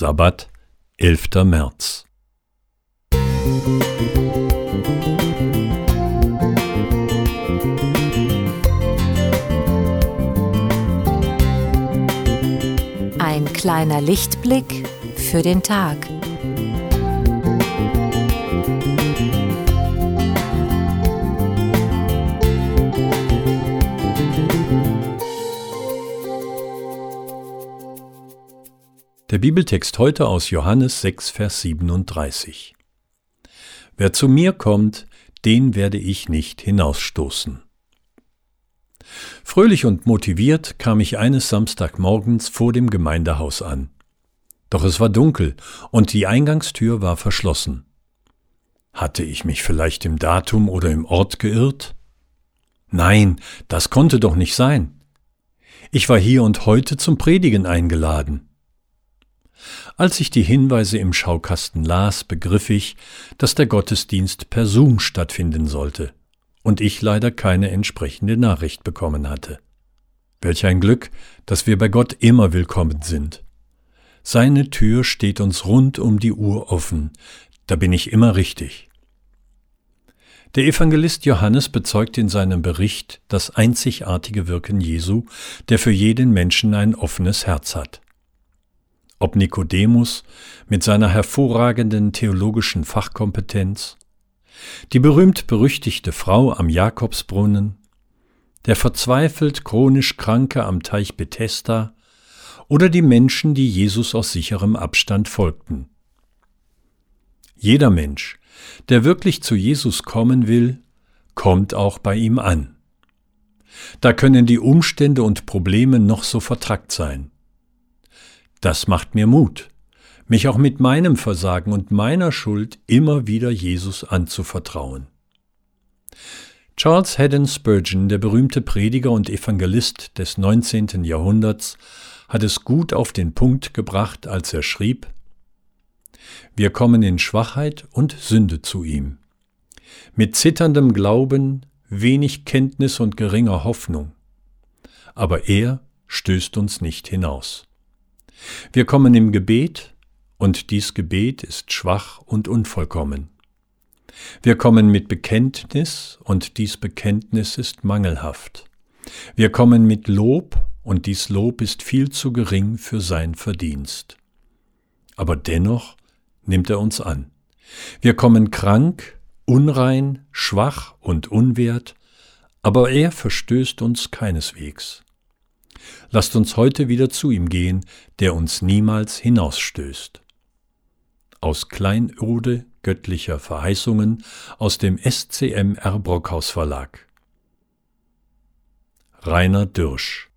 Sabbat, 11. März. Ein kleiner Lichtblick für den Tag. Der Bibeltext heute aus Johannes 6, Vers 37. Wer zu mir kommt, den werde ich nicht hinausstoßen. Fröhlich und motiviert kam ich eines Samstagmorgens vor dem Gemeindehaus an. Doch es war dunkel und die Eingangstür war verschlossen. Hatte ich mich vielleicht im Datum oder im Ort geirrt? Nein, das konnte doch nicht sein. Ich war hier und heute zum Predigen eingeladen. Als ich die Hinweise im Schaukasten las, begriff ich, dass der Gottesdienst per Zoom stattfinden sollte und ich leider keine entsprechende Nachricht bekommen hatte. Welch ein Glück, dass wir bei Gott immer willkommen sind. Seine Tür steht uns rund um die Uhr offen, da bin ich immer richtig. Der Evangelist Johannes bezeugt in seinem Bericht das einzigartige Wirken Jesu, der für jeden Menschen ein offenes Herz hat ob Nikodemus mit seiner hervorragenden theologischen Fachkompetenz, die berühmt-berüchtigte Frau am Jakobsbrunnen, der verzweifelt chronisch Kranke am Teich Bethesda oder die Menschen, die Jesus aus sicherem Abstand folgten. Jeder Mensch, der wirklich zu Jesus kommen will, kommt auch bei ihm an. Da können die Umstände und Probleme noch so vertrackt sein. Das macht mir Mut, mich auch mit meinem Versagen und meiner Schuld immer wieder Jesus anzuvertrauen. Charles Haddon Spurgeon, der berühmte Prediger und Evangelist des 19. Jahrhunderts, hat es gut auf den Punkt gebracht, als er schrieb Wir kommen in Schwachheit und Sünde zu ihm. Mit zitterndem Glauben, wenig Kenntnis und geringer Hoffnung. Aber er stößt uns nicht hinaus. Wir kommen im Gebet, und dies Gebet ist schwach und unvollkommen. Wir kommen mit Bekenntnis, und dies Bekenntnis ist mangelhaft. Wir kommen mit Lob, und dies Lob ist viel zu gering für sein Verdienst. Aber dennoch nimmt er uns an. Wir kommen krank, unrein, schwach und unwert, aber er verstößt uns keineswegs. Lasst uns heute wieder zu ihm gehen, der uns niemals hinausstößt. Aus Kleinode göttlicher Verheißungen aus dem SCMR Brockhaus Verlag. Rainer Dürsch